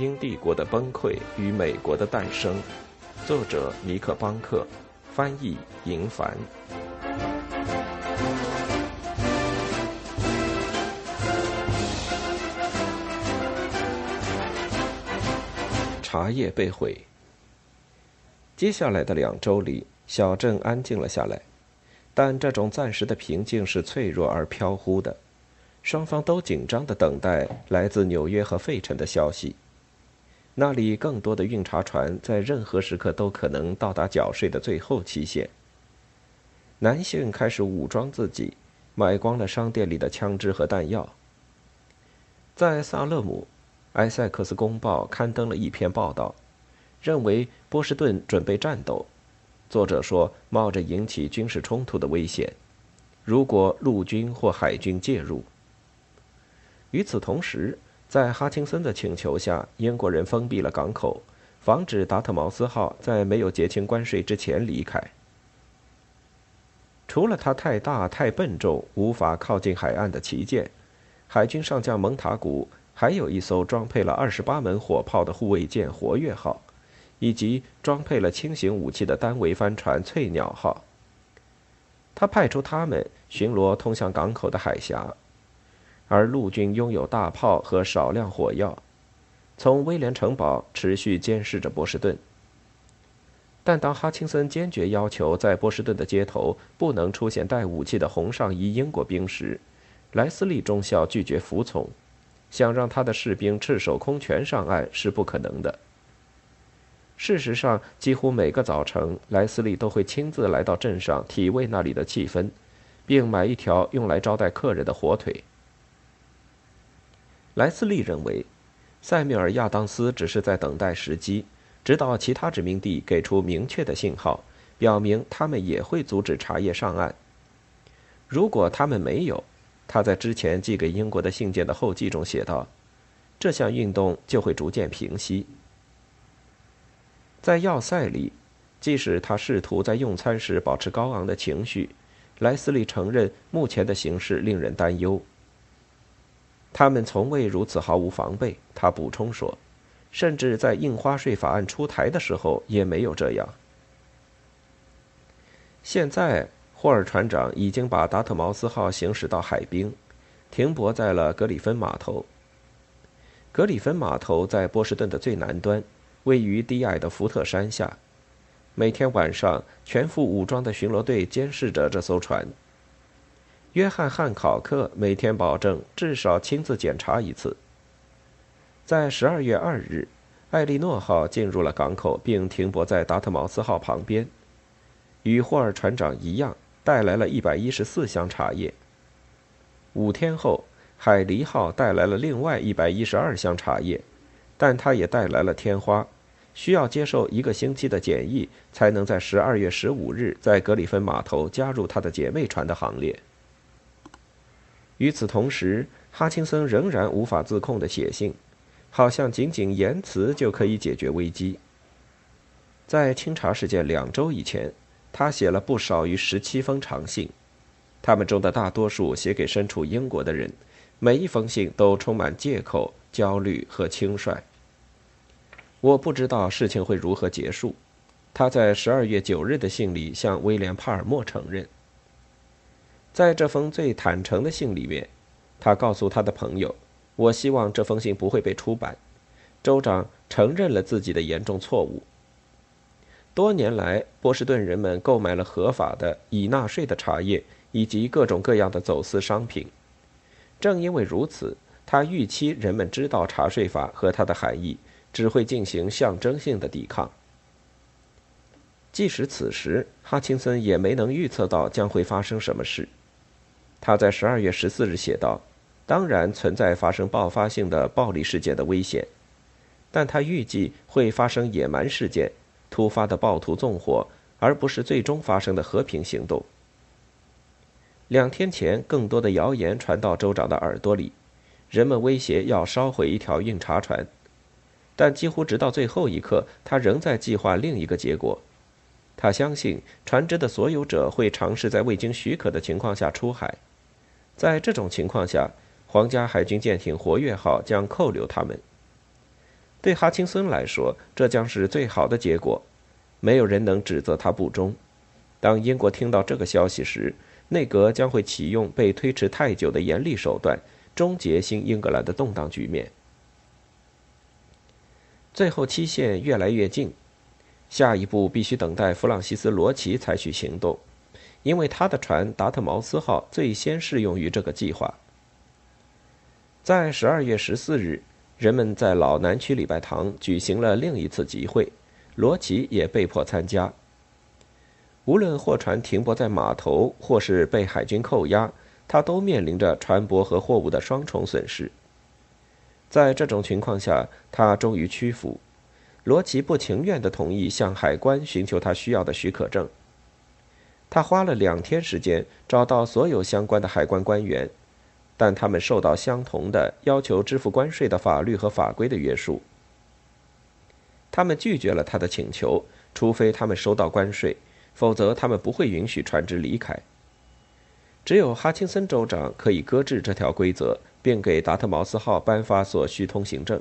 英帝国的崩溃与美国的诞生，作者尼克·邦克，翻译银凡。茶叶被毁。接下来的两周里，小镇安静了下来，但这种暂时的平静是脆弱而飘忽的。双方都紧张地等待来自纽约和费城的消息。那里更多的运茶船在任何时刻都可能到达缴税的最后期限。男性开始武装自己，买光了商店里的枪支和弹药。在萨勒姆，《埃塞克斯公报》刊登了一篇报道，认为波士顿准备战斗。作者说，冒着引起军事冲突的危险，如果陆军或海军介入。与此同时，在哈钦森的请求下，英国人封闭了港口，防止达特茅斯号在没有结清关税之前离开。除了它太大、太笨重，无法靠近海岸的旗舰，海军上将蒙塔古还有一艘装配了二十八门火炮的护卫舰“活跃号”，以及装配了轻型武器的单桅帆船“翠鸟号”。他派出他们巡逻通向港口的海峡。而陆军拥有大炮和少量火药，从威廉城堡持续监视着波士顿。但当哈钦森坚决要求在波士顿的街头不能出现带武器的红上衣英国兵时，莱斯利中校拒绝服从，想让他的士兵赤手空拳上岸是不可能的。事实上，几乎每个早晨，莱斯利都会亲自来到镇上体味那里的气氛，并买一条用来招待客人的火腿。莱斯利认为，塞缪尔·亚当斯只是在等待时机，直到其他殖民地给出明确的信号，表明他们也会阻止茶叶上岸。如果他们没有，他在之前寄给英国的信件的后记中写道：“这项运动就会逐渐平息。”在要塞里，即使他试图在用餐时保持高昂的情绪，莱斯利承认目前的形势令人担忧。他们从未如此毫无防备，他补充说，甚至在印花税法案出台的时候也没有这样。现在，霍尔船长已经把达特茅斯号行驶到海滨，停泊在了格里芬码头。格里芬码头在波士顿的最南端，位于低矮的福特山下。每天晚上，全副武装的巡逻队监视着这艘船。约翰·汉考克每天保证至少亲自检查一次。在十二月二日，艾利诺号进入了港口，并停泊在达特茅斯号旁边，与霍尔船长一样，带来了一百一十四箱茶叶。五天后，海狸号带来了另外一百一十二箱茶叶，但它也带来了天花，需要接受一个星期的检疫，才能在十二月十五日在格里芬码头加入他的姐妹船的行列。与此同时，哈钦森仍然无法自控地写信，好像仅仅言辞就可以解决危机。在清查事件两周以前，他写了不少于十七封长信，他们中的大多数写给身处英国的人，每一封信都充满借口、焦虑和轻率。我不知道事情会如何结束，他在十二月九日的信里向威廉·帕尔默承认。在这封最坦诚的信里面，他告诉他的朋友：“我希望这封信不会被出版。”州长承认了自己的严重错误。多年来，波士顿人们购买了合法的、已纳税的茶叶以及各种各样的走私商品。正因为如此，他预期人们知道茶税法和它的含义，只会进行象征性的抵抗。即使此时，哈钦森也没能预测到将会发生什么事。他在十二月十四日写道：“当然存在发生爆发性的暴力事件的危险，但他预计会发生野蛮事件、突发的暴徒纵火，而不是最终发生的和平行动。”两天前，更多的谣言传到州长的耳朵里，人们威胁要烧毁一条运茶船，但几乎直到最后一刻，他仍在计划另一个结果。他相信船只的所有者会尝试在未经许可的情况下出海。在这种情况下，皇家海军舰艇“活跃号”将扣留他们。对哈钦森来说，这将是最好的结果，没有人能指责他不忠。当英国听到这个消息时，内阁将会启用被推迟太久的严厉手段，终结新英格兰的动荡局面。最后期限越来越近，下一步必须等待弗朗西斯·罗奇采取行动，因为他的船“达特茅斯号”最先适用于这个计划。在十二月十四日。人们在老南区礼拜堂举行了另一次集会，罗奇也被迫参加。无论货船停泊在码头，或是被海军扣押，他都面临着船舶和货物的双重损失。在这种情况下，他终于屈服。罗奇不情愿地同意向海关寻求他需要的许可证。他花了两天时间找到所有相关的海关官员。但他们受到相同的要求支付关税的法律和法规的约束。他们拒绝了他的请求，除非他们收到关税，否则他们不会允许船只离开。只有哈钦森州长可以搁置这条规则，并给达特茅斯号颁发所需通行证。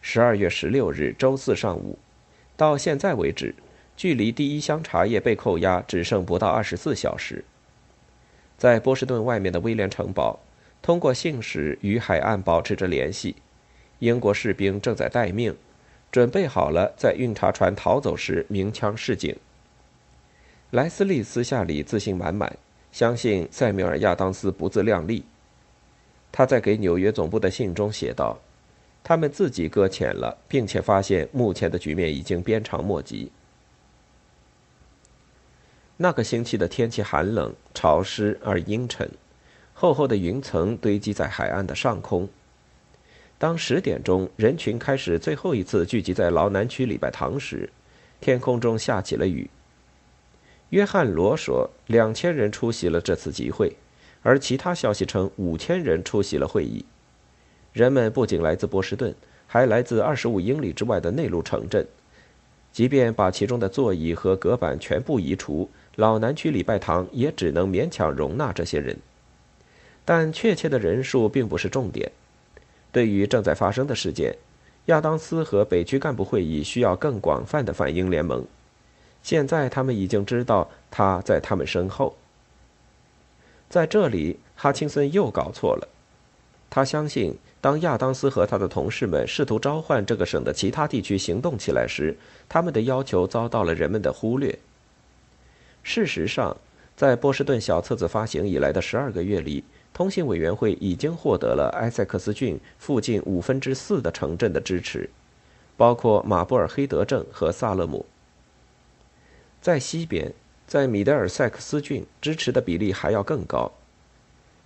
十二月十六日周四上午，到现在为止，距离第一箱茶叶被扣押只剩不到二十四小时。在波士顿外面的威廉城堡，通过信使与海岸保持着联系。英国士兵正在待命，准备好了在运茶船逃走时鸣枪示警。莱斯利私下里自信满满，相信塞缪尔·亚当斯不自量力。他在给纽约总部的信中写道：“他们自己搁浅了，并且发现目前的局面已经鞭长莫及。”那个星期的天气寒冷、潮湿而阴沉，厚厚的云层堆积在海岸的上空。当十点钟，人群开始最后一次聚集在劳南区礼拜堂时，天空中下起了雨。约翰·罗说，两千人出席了这次集会，而其他消息称五千人出席了会议。人们不仅来自波士顿，还来自二十五英里之外的内陆城镇。即便把其中的座椅和隔板全部移除，老南区礼拜堂也只能勉强容纳这些人，但确切的人数并不是重点。对于正在发生的事件，亚当斯和北区干部会议需要更广泛的反英联盟。现在他们已经知道他在他们身后。在这里，哈钦森又搞错了。他相信，当亚当斯和他的同事们试图召唤这个省的其他地区行动起来时，他们的要求遭到了人们的忽略。事实上，在波士顿小册子发行以来的十二个月里，通信委员会已经获得了埃塞克斯郡附近五分之四的城镇的支持，包括马布尔黑德镇和萨勒姆。在西边，在米德尔塞克斯郡，支持的比例还要更高。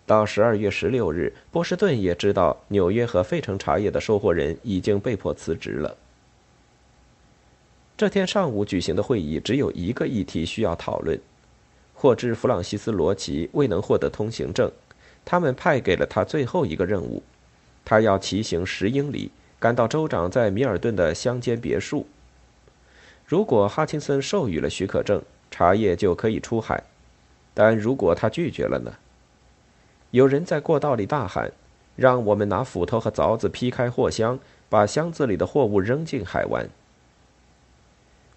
到十二月十六日，波士顿也知道纽约和费城茶叶的收货人已经被迫辞职了。这天上午举行的会议只有一个议题需要讨论：获知弗朗西斯·罗奇未能获得通行证，他们派给了他最后一个任务，他要骑行十英里赶到州长在米尔顿的乡间别墅。如果哈钦森授予了许可证，茶叶就可以出海；但如果他拒绝了呢？有人在过道里大喊：“让我们拿斧头和凿子劈开货箱，把箱子里的货物扔进海湾。”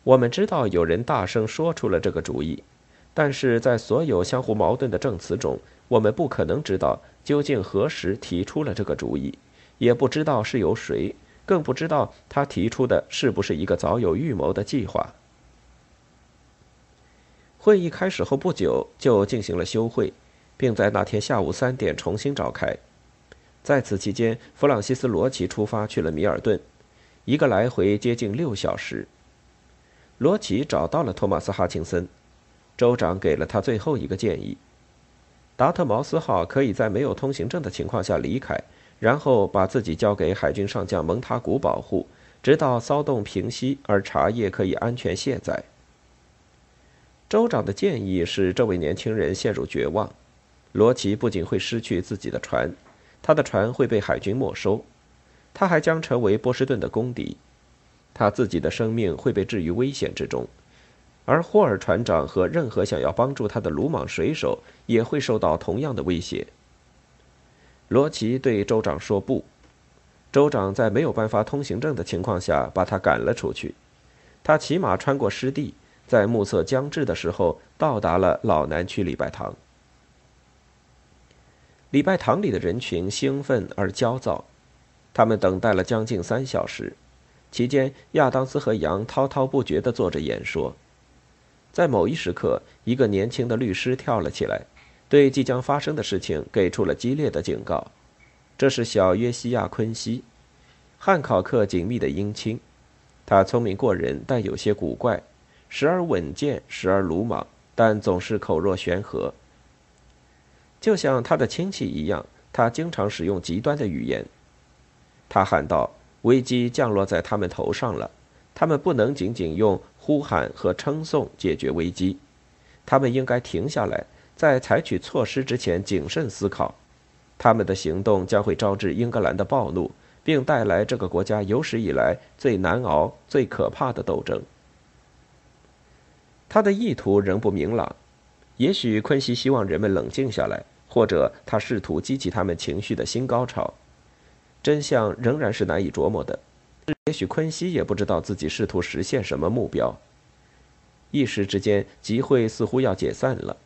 我们知道有人大声说出了这个主意，但是在所有相互矛盾的证词中，我们不可能知道究竟何时提出了这个主意，也不知道是由谁，更不知道他提出的是不是一个早有预谋的计划。会议开始后不久就进行了休会，并在那天下午三点重新召开。在此期间，弗朗西斯·罗奇出发去了米尔顿，一个来回接近六小时。罗奇找到了托马斯·哈钦森，州长给了他最后一个建议：达特茅斯号可以在没有通行证的情况下离开，然后把自己交给海军上将蒙塔古保护，直到骚动平息，而茶叶可以安全卸载。州长的建议使这位年轻人陷入绝望。罗奇不仅会失去自己的船，他的船会被海军没收，他还将成为波士顿的公敌。他自己的生命会被置于危险之中，而霍尔船长和任何想要帮助他的鲁莽水手也会受到同样的威胁。罗奇对州长说：“不，州长在没有颁发通行证的情况下把他赶了出去。他骑马穿过湿地，在暮色将至的时候到达了老南区礼拜堂。礼拜堂里的人群兴奋而焦躁，他们等待了将近三小时，期间亚当斯和杨滔滔不绝地做着演说。在某一时刻，一个年轻的律师跳了起来，对即将发生的事情给出了激烈的警告。这是小约西亚·昆西，汉考克紧密的姻亲。他聪明过人，但有些古怪，时而稳健，时而鲁莽，但总是口若悬河。就像他的亲戚一样，他经常使用极端的语言。他喊道：“危机降落在他们头上了，他们不能仅仅用呼喊和称颂解决危机，他们应该停下来，在采取措施之前谨慎思考。他们的行动将会招致英格兰的暴怒，并带来这个国家有史以来最难熬、最可怕的斗争。”他的意图仍不明朗。也许昆西希望人们冷静下来，或者他试图激起他们情绪的新高潮。真相仍然是难以琢磨的。也许昆西也不知道自己试图实现什么目标。一时之间，集会似乎要解散了。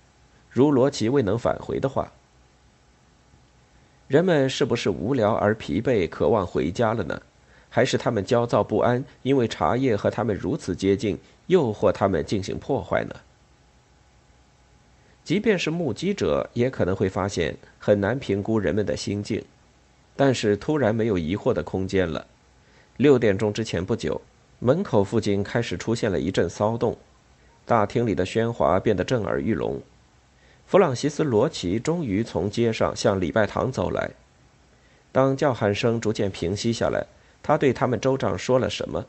如罗奇未能返回的话，人们是不是无聊而疲惫，渴望回家了呢？还是他们焦躁不安，因为茶叶和他们如此接近，诱惑他们进行破坏呢？即便是目击者，也可能会发现很难评估人们的心境。但是突然没有疑惑的空间了。六点钟之前不久，门口附近开始出现了一阵骚动，大厅里的喧哗变得震耳欲聋。弗朗西斯·罗奇终于从街上向礼拜堂走来。当叫喊声逐渐平息下来，他对他们州长说了什么？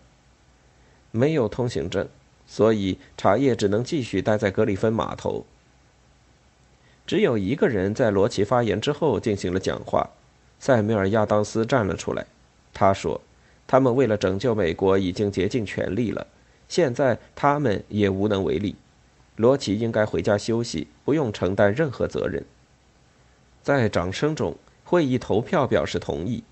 没有通行证，所以茶叶只能继续待在格里芬码头。只有一个人在罗奇发言之后进行了讲话，塞缪尔·亚当斯站了出来。他说：“他们为了拯救美国已经竭尽全力了，现在他们也无能为力。罗奇应该回家休息，不用承担任何责任。”在掌声中，会议投票表示同意。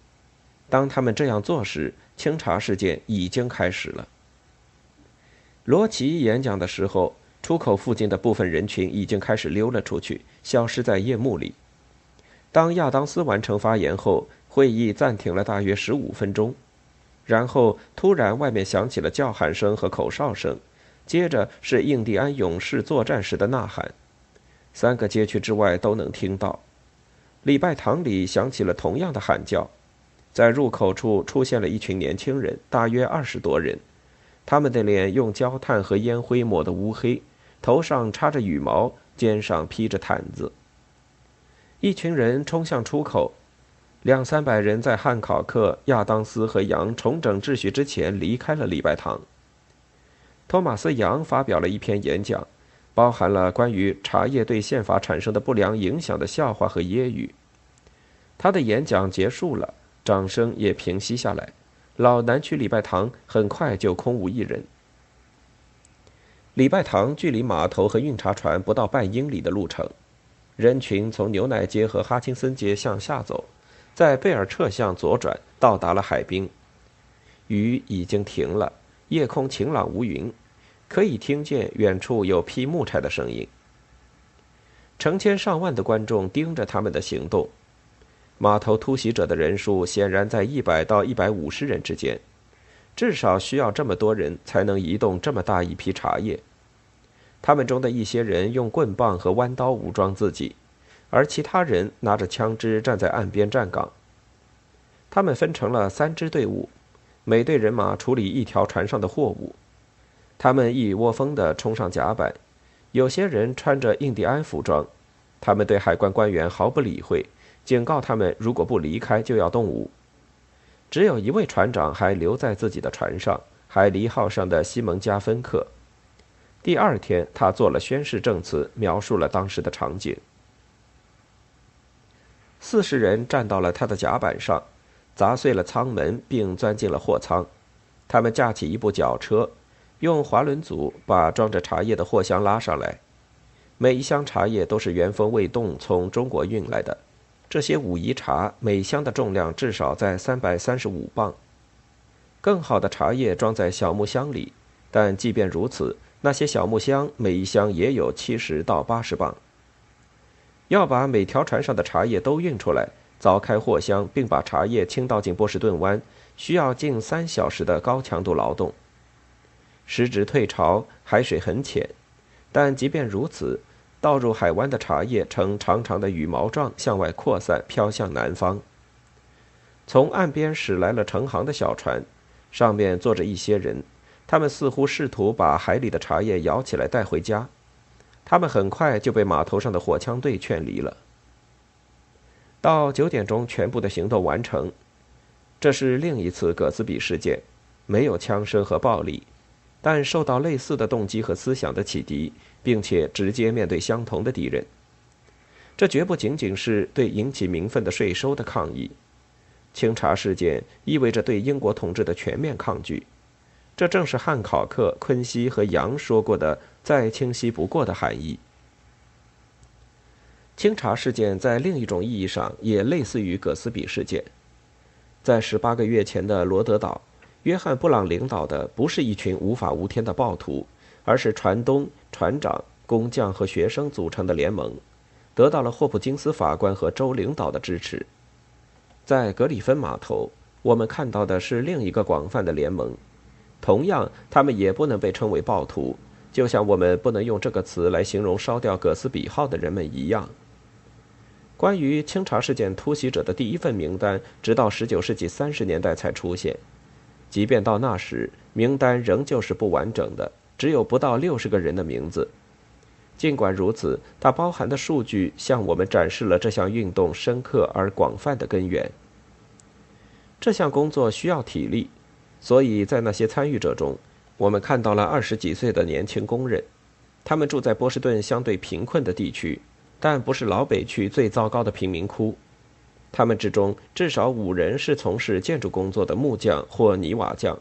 当他们这样做时，清查事件已经开始了。罗奇演讲的时候。出口附近的部分人群已经开始溜了出去，消失在夜幕里。当亚当斯完成发言后，会议暂停了大约十五分钟，然后突然外面响起了叫喊声和口哨声，接着是印第安勇士作战时的呐喊，三个街区之外都能听到。礼拜堂里响起了同样的喊叫，在入口处出现了一群年轻人，大约二十多人，他们的脸用焦炭和烟灰抹得乌黑。头上插着羽毛，肩上披着毯子。一群人冲向出口，两三百人在汉考克、亚当斯和杨重整秩序之前离开了礼拜堂。托马斯·杨发表了一篇演讲，包含了关于茶叶对宪法产生的不良影响的笑话和揶揄。他的演讲结束了，掌声也平息下来，老南区礼拜堂很快就空无一人。礼拜堂距离码头和运茶船不到半英里的路程，人群从牛奶街和哈钦森街向下走，在贝尔彻巷左转，到达了海滨。雨已经停了，夜空晴朗无云，可以听见远处有劈木柴的声音。成千上万的观众盯着他们的行动，码头突袭者的人数显然在一百到一百五十人之间。至少需要这么多人才能移动这么大一批茶叶。他们中的一些人用棍棒和弯刀武装自己，而其他人拿着枪支站在岸边站岗。他们分成了三支队伍，每队人马处理一条船上的货物。他们一窝蜂地冲上甲板，有些人穿着印第安服装。他们对海关官员毫不理会，警告他们如果不离开就要动武。只有一位船长还留在自己的船上，海狸号上的西蒙加芬克。第二天，他做了宣誓证词，描述了当时的场景。四十人站到了他的甲板上，砸碎了舱门，并钻进了货舱。他们架起一部绞车，用滑轮组把装着茶叶的货箱拉上来。每一箱茶叶都是原封未动从中国运来的。这些武夷茶每箱的重量至少在三百三十五磅。更好的茶叶装在小木箱里，但即便如此，那些小木箱每一箱也有七十到八十磅。要把每条船上的茶叶都运出来，凿开货箱并把茶叶倾倒进波士顿湾，需要近三小时的高强度劳动。时值退潮，海水很浅，但即便如此，倒入海湾的茶叶呈长长的羽毛状向外扩散，飘向南方。从岸边驶来了成行的小船，上面坐着一些人，他们似乎试图把海里的茶叶舀起来带回家。他们很快就被码头上的火枪队劝离了。到九点钟，全部的行动完成。这是另一次葛斯比事件，没有枪声和暴力。但受到类似的动机和思想的启迪，并且直接面对相同的敌人，这绝不仅仅是对引起民愤的税收的抗议。清查事件意味着对英国统治的全面抗拒，这正是汉考克、昆西和杨说过的再清晰不过的含义。清查事件在另一种意义上也类似于葛斯比事件，在十八个月前的罗德岛。约翰·布朗领导的不是一群无法无天的暴徒，而是船东、船长、工匠和学生组成的联盟，得到了霍普金斯法官和州领导的支持。在格里芬码头，我们看到的是另一个广泛的联盟，同样，他们也不能被称为暴徒，就像我们不能用这个词来形容烧掉葛斯比号的人们一样。关于清查事件突袭者的第一份名单，直到19世纪30年代才出现。即便到那时，名单仍旧是不完整的，只有不到六十个人的名字。尽管如此，它包含的数据向我们展示了这项运动深刻而广泛的根源。这项工作需要体力，所以在那些参与者中，我们看到了二十几岁的年轻工人。他们住在波士顿相对贫困的地区，但不是老北区最糟糕的贫民窟。他们之中至少五人是从事建筑工作的木匠或泥瓦匠，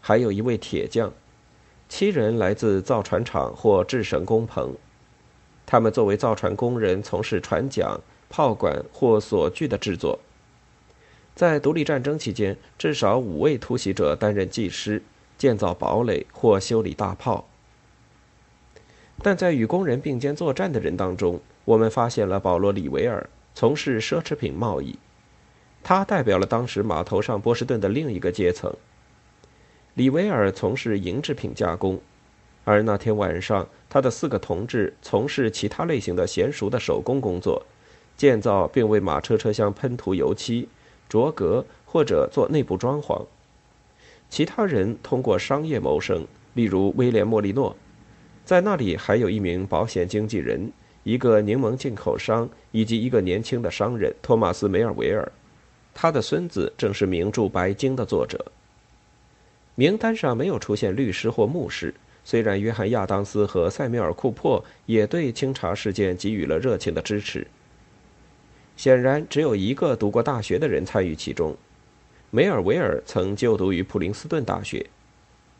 还有一位铁匠，七人来自造船厂或制绳工棚。他们作为造船工人从事船桨、炮管或锁具的制作。在独立战争期间，至少五位突袭者担任技师，建造堡垒或修理大炮。但在与工人并肩作战的人当中，我们发现了保罗·里维尔。从事奢侈品贸易，他代表了当时码头上波士顿的另一个阶层。李维尔从事银制品加工，而那天晚上，他的四个同志从事其他类型的娴熟的手工工作，建造并为马车车厢喷涂油漆、着格或者做内部装潢。其他人通过商业谋生，例如威廉·莫利诺，在那里还有一名保险经纪人。一个柠檬进口商以及一个年轻的商人托马斯·梅尔维尔，他的孙子正是名著《白鲸》的作者。名单上没有出现律师或牧师，虽然约翰·亚当斯和塞缪尔·库珀也对清查事件给予了热情的支持。显然，只有一个读过大学的人参与其中。梅尔维尔曾就读于普林斯顿大学，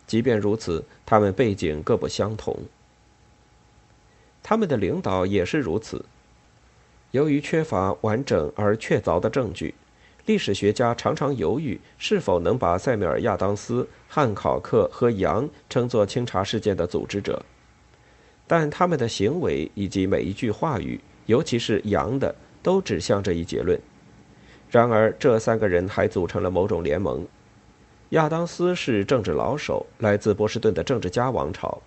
即便如此，他们背景各不相同。他们的领导也是如此。由于缺乏完整而确凿的证据，历史学家常常犹豫是否能把塞缪尔·亚当斯、汉考克和杨称作清查事件的组织者。但他们的行为以及每一句话语，尤其是杨的，都指向这一结论。然而，这三个人还组成了某种联盟。亚当斯是政治老手，来自波士顿的政治家王朝。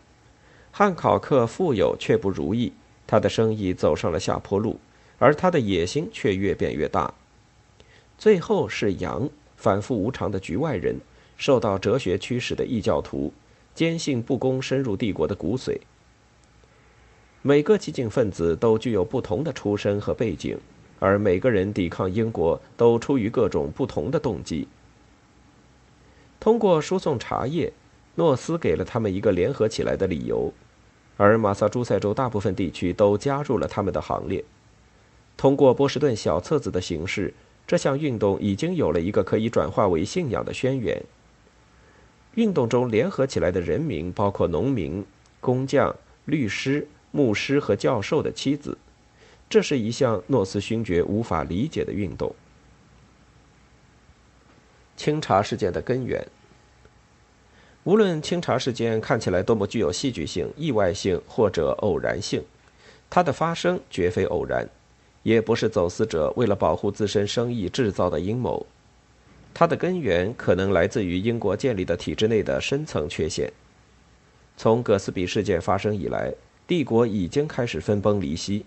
汉考克富有却不如意，他的生意走上了下坡路，而他的野心却越变越大。最后是杨，反复无常的局外人，受到哲学驱使的异教徒，坚信不公深入帝国的骨髓。每个激进分子都具有不同的出身和背景，而每个人抵抗英国都出于各种不同的动机。通过输送茶叶，诺斯给了他们一个联合起来的理由。而马萨诸塞州大部分地区都加入了他们的行列。通过波士顿小册子的形式，这项运动已经有了一个可以转化为信仰的宣言。运动中联合起来的人民包括农民、工匠、律师、牧师和教授的妻子，这是一项诺斯勋爵无法理解的运动。清查事件的根源，无论清查事件看起来多么具有戏剧性、意外性或者偶然性，它的发生绝非偶然，也不是走私者为了保护自身生意制造的阴谋。它的根源可能来自于英国建立的体制内的深层缺陷。从葛斯比事件发生以来，帝国已经开始分崩离析。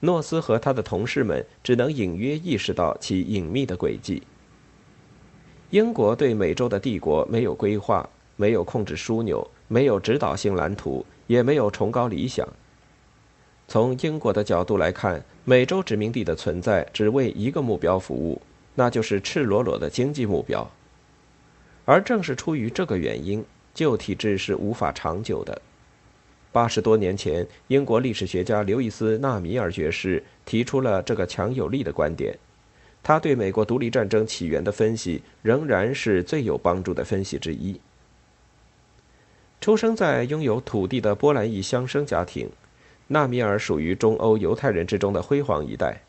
诺斯和他的同事们只能隐约意识到其隐秘的轨迹。英国对美洲的帝国没有规划，没有控制枢纽，没有指导性蓝图，也没有崇高理想。从英国的角度来看，美洲殖民地的存在只为一个目标服务，那就是赤裸裸的经济目标。而正是出于这个原因，旧体制是无法长久的。八十多年前，英国历史学家刘易斯·纳米尔爵士提出了这个强有力的观点。他对美国独立战争起源的分析仍然是最有帮助的分析之一。出生在拥有土地的波兰裔乡绅家庭，纳米尔属于中欧犹太人之中的辉煌一代。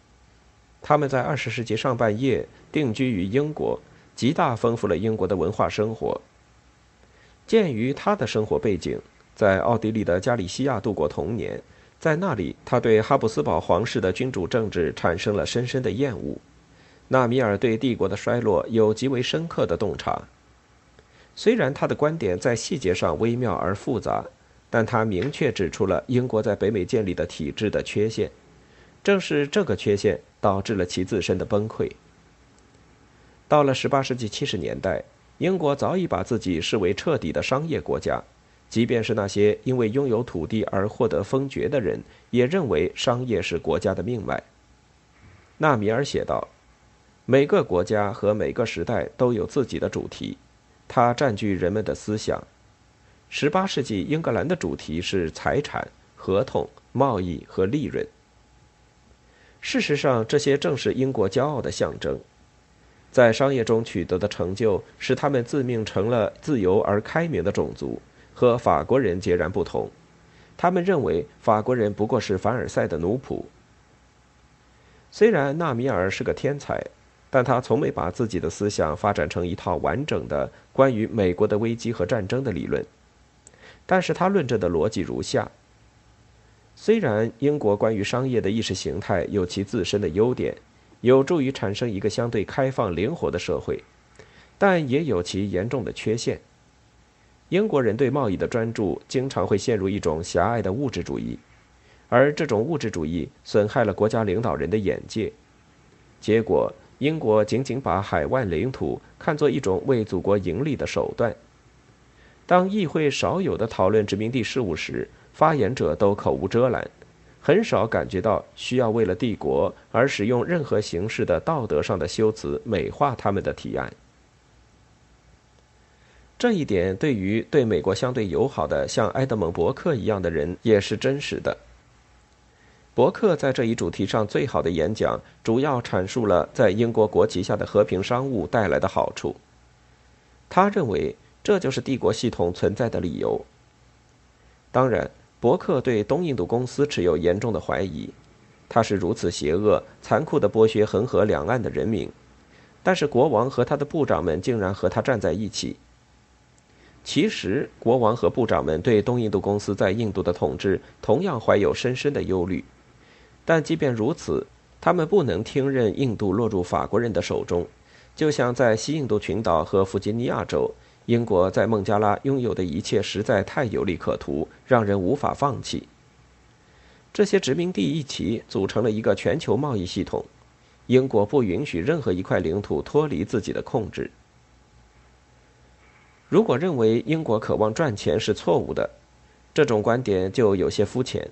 他们在二十世纪上半叶定居于英国，极大丰富了英国的文化生活。鉴于他的生活背景，在奥地利的加利西亚度过童年，在那里，他对哈布斯堡皇室的君主政治产生了深深的厌恶。纳米尔对帝国的衰落有极为深刻的洞察。虽然他的观点在细节上微妙而复杂，但他明确指出了英国在北美建立的体制的缺陷。正是这个缺陷导致了其自身的崩溃。到了18世纪70年代，英国早已把自己视为彻底的商业国家。即便是那些因为拥有土地而获得封爵的人，也认为商业是国家的命脉。纳米尔写道：“每个国家和每个时代都有自己的主题，它占据人们的思想。18世纪英格兰的主题是财产、合同、贸易和利润。事实上，这些正是英国骄傲的象征。在商业中取得的成就，使他们自命成了自由而开明的种族。”和法国人截然不同，他们认为法国人不过是凡尔赛的奴仆。虽然纳米尔是个天才，但他从没把自己的思想发展成一套完整的关于美国的危机和战争的理论。但是他论证的逻辑如下：虽然英国关于商业的意识形态有其自身的优点，有助于产生一个相对开放、灵活的社会，但也有其严重的缺陷。英国人对贸易的专注，经常会陷入一种狭隘的物质主义，而这种物质主义损害了国家领导人的眼界。结果，英国仅仅把海外领土看作一种为祖国盈利的手段。当议会少有的讨论殖民地事务时，发言者都口无遮拦，很少感觉到需要为了帝国而使用任何形式的道德上的修辞美化他们的提案。这一点对于对美国相对友好的像埃德蒙·伯克一样的人也是真实的。伯克在这一主题上最好的演讲，主要阐述了在英国国旗下的和平商务带来的好处。他认为这就是帝国系统存在的理由。当然，伯克对东印度公司持有严重的怀疑，他是如此邪恶、残酷地剥削恒河两岸的人民，但是国王和他的部长们竟然和他站在一起。其实，国王和部长们对东印度公司在印度的统治同样怀有深深的忧虑，但即便如此，他们不能听任印度落入法国人的手中。就像在西印度群岛和弗吉尼亚州，英国在孟加拉拥有的一切实在太有利可图，让人无法放弃。这些殖民地一起组成了一个全球贸易系统，英国不允许任何一块领土脱离自己的控制。如果认为英国渴望赚钱是错误的，这种观点就有些肤浅。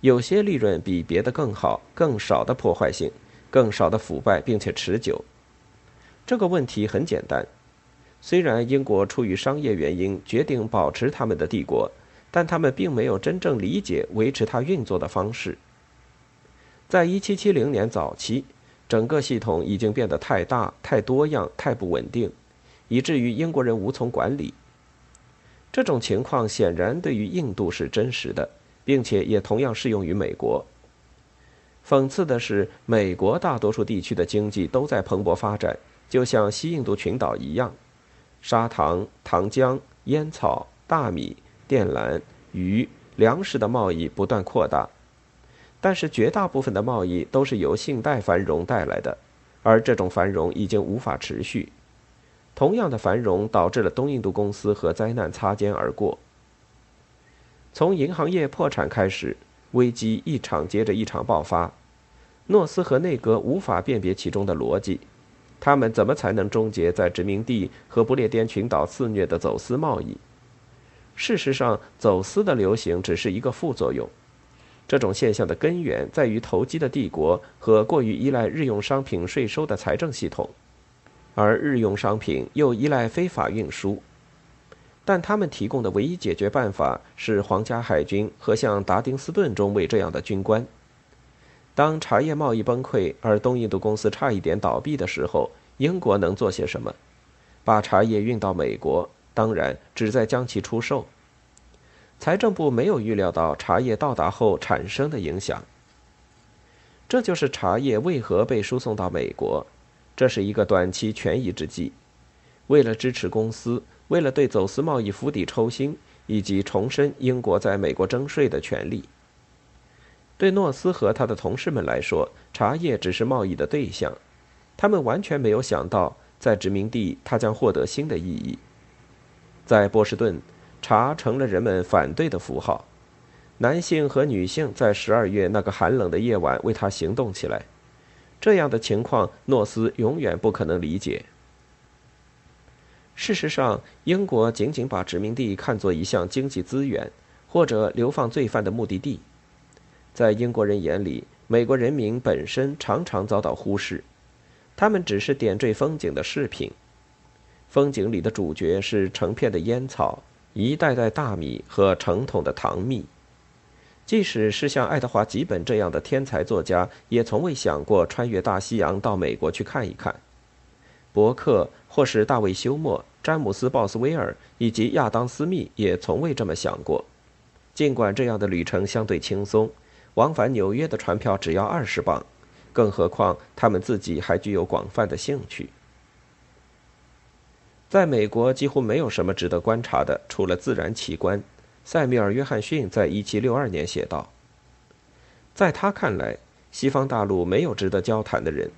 有些利润比别的更好，更少的破坏性，更少的腐败，并且持久。这个问题很简单。虽然英国出于商业原因决定保持他们的帝国，但他们并没有真正理解维持它运作的方式。在1770年早期，整个系统已经变得太大、太多样、太不稳定。以至于英国人无从管理。这种情况显然对于印度是真实的，并且也同样适用于美国。讽刺的是，美国大多数地区的经济都在蓬勃发展，就像西印度群岛一样，砂糖、糖浆、烟草、大米、靛蓝、鱼、粮食的贸易不断扩大。但是，绝大部分的贸易都是由信贷繁荣带来的，而这种繁荣已经无法持续。同样的繁荣导致了东印度公司和灾难擦肩而过。从银行业破产开始，危机一场接着一场爆发。诺斯和内阁无法辨别其中的逻辑，他们怎么才能终结在殖民地和不列颠群岛肆虐的走私贸易？事实上，走私的流行只是一个副作用。这种现象的根源在于投机的帝国和过于依赖日用商品税收的财政系统，而日用商品又依赖非法运输。但他们提供的唯一解决办法是皇家海军和像达丁斯顿中尉这样的军官。当茶叶贸易崩溃，而东印度公司差一点倒闭的时候，英国能做些什么？把茶叶运到美国，当然旨在将其出售。财政部没有预料到茶叶到达后产生的影响。这就是茶叶为何被输送到美国。这是一个短期权宜之计，为了支持公司，为了对走私贸易釜底抽薪，以及重申英国在美国征税的权利。对诺斯和他的同事们来说，茶叶只是贸易的对象，他们完全没有想到，在殖民地它将获得新的意义。在波士顿。茶成了人们反对的符号，男性和女性在十二月那个寒冷的夜晚为他行动起来。这样的情况，诺斯永远不可能理解。事实上，英国仅仅把殖民地看作一项经济资源，或者流放罪犯的目的地。在英国人眼里，美国人民本身常常遭到忽视，他们只是点缀风景的饰品。风景里的主角是成片的烟草。一袋袋大米和成桶的糖蜜，即使是像爱德华·吉本这样的天才作家，也从未想过穿越大西洋到美国去看一看。伯克或是大卫·休谟、詹姆斯·鲍斯威尔以及亚当·斯密也从未这么想过。尽管这样的旅程相对轻松，往返纽约的船票只要二十磅，更何况他们自己还具有广泛的兴趣。在美国几乎没有什么值得观察的，除了自然奇观。塞缪尔·约翰逊在1762年写道：“在他看来，西方大陆没有值得交谈的人。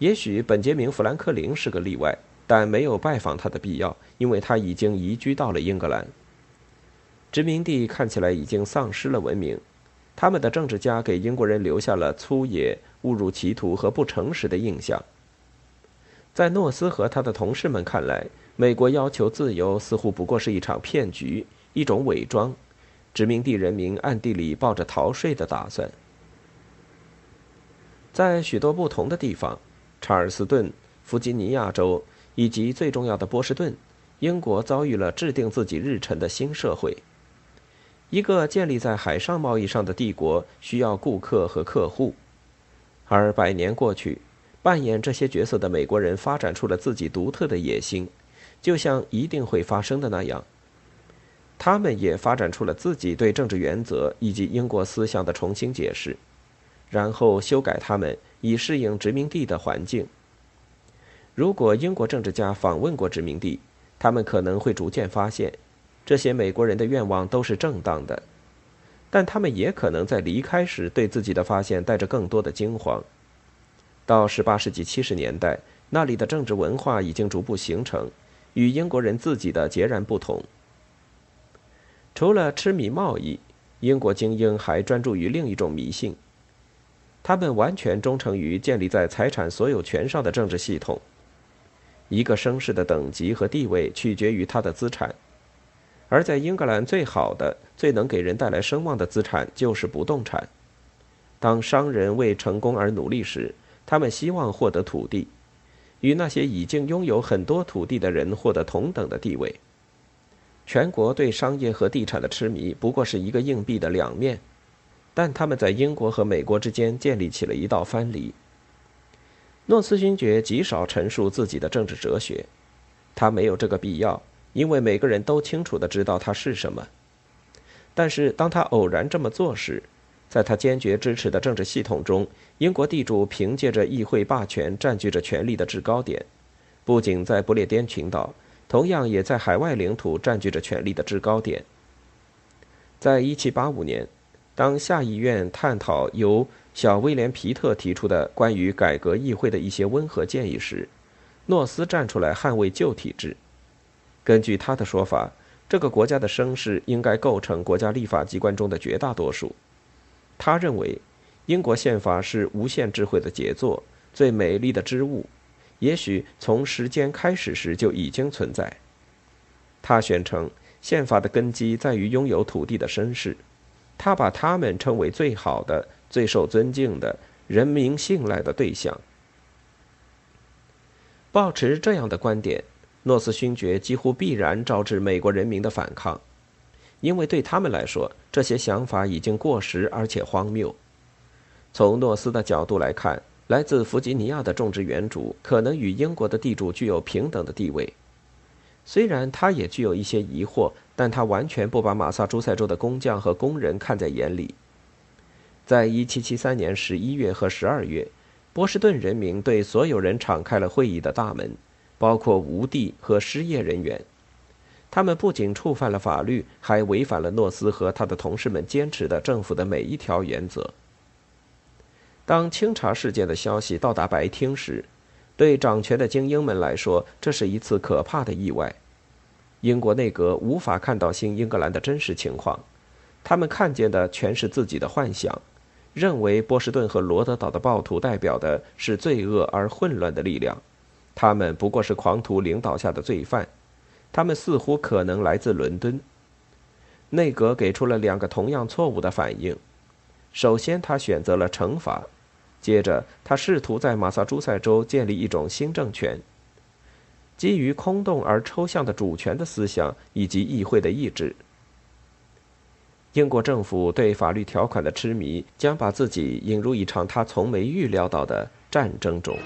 也许本杰明·富兰克林是个例外，但没有拜访他的必要，因为他已经移居到了英格兰。殖民地看起来已经丧失了文明，他们的政治家给英国人留下了粗野、误入歧途和不诚实的印象。”在诺斯和他的同事们看来，美国要求自由似乎不过是一场骗局，一种伪装。殖民地人民暗地里抱着逃税的打算。在许多不同的地方，查尔斯顿、弗吉尼亚州以及最重要的波士顿，英国遭遇了制定自己日程的新社会。一个建立在海上贸易上的帝国需要顾客和客户，而百年过去。扮演这些角色的美国人发展出了自己独特的野心，就像一定会发生的那样。他们也发展出了自己对政治原则以及英国思想的重新解释，然后修改他们以适应殖民地的环境。如果英国政治家访问过殖民地，他们可能会逐渐发现，这些美国人的愿望都是正当的，但他们也可能在离开时对自己的发现带着更多的惊慌。到18世纪70年代，那里的政治文化已经逐步形成，与英国人自己的截然不同。除了痴迷贸易，英国精英还专注于另一种迷信：他们完全忠诚于建立在财产所有权上的政治系统。一个绅士的等级和地位取决于他的资产，而在英格兰，最好的、最能给人带来声望的资产就是不动产。当商人为成功而努力时，他们希望获得土地，与那些已经拥有很多土地的人获得同等的地位。全国对商业和地产的痴迷不过是一个硬币的两面，但他们在英国和美国之间建立起了一道藩篱。诺斯勋爵极少陈述自己的政治哲学，他没有这个必要，因为每个人都清楚的知道他是什么。但是当他偶然这么做时，在他坚决支持的政治系统中，英国地主凭借着议会霸权占据着权力的制高点，不仅在不列颠群岛，同样也在海外领土占据着权力的制高点。在1785年，当下议院探讨由小威廉·皮特提出的关于改革议会的一些温和建议时，诺斯站出来捍卫旧体制。根据他的说法，这个国家的绅士应该构成国家立法机关中的绝大多数。他认为，英国宪法是无限智慧的杰作，最美丽的织物，也许从时间开始时就已经存在。他宣称。宪法的根基在于拥有土地的绅士，他把他们称为最好的、最受尊敬的、人民信赖的对象。保持这样的观点，诺斯勋爵几乎必然招致美国人民的反抗，因为对他们来说，这些想法已经过时而且荒谬。从诺斯的角度来看，来自弗吉尼亚的种植园主可能与英国的地主具有平等的地位。虽然他也具有一些疑惑，但他完全不把马萨诸塞州的工匠和工人看在眼里。在1773年11月和12月，波士顿人民对所有人敞开了会议的大门，包括无地和失业人员。他们不仅触犯了法律，还违反了诺斯和他的同事们坚持的政府的每一条原则。当清查事件的消息到达白厅时，对掌权的精英们来说，这是一次可怕的意外。英国内阁无法看到新英格兰的真实情况，他们看见的全是自己的幻想，认为波士顿和罗德岛的暴徒代表的是罪恶而混乱的力量，他们不过是狂徒领导下的罪犯，他们似乎可能来自伦敦。内阁给出了两个同样错误的反应：首先，他选择了惩罚。接着，他试图在马萨诸塞州建立一种新政权，基于空洞而抽象的主权的思想以及议会的意志。英国政府对法律条款的痴迷，将把自己引入一场他从没预料到的战争中。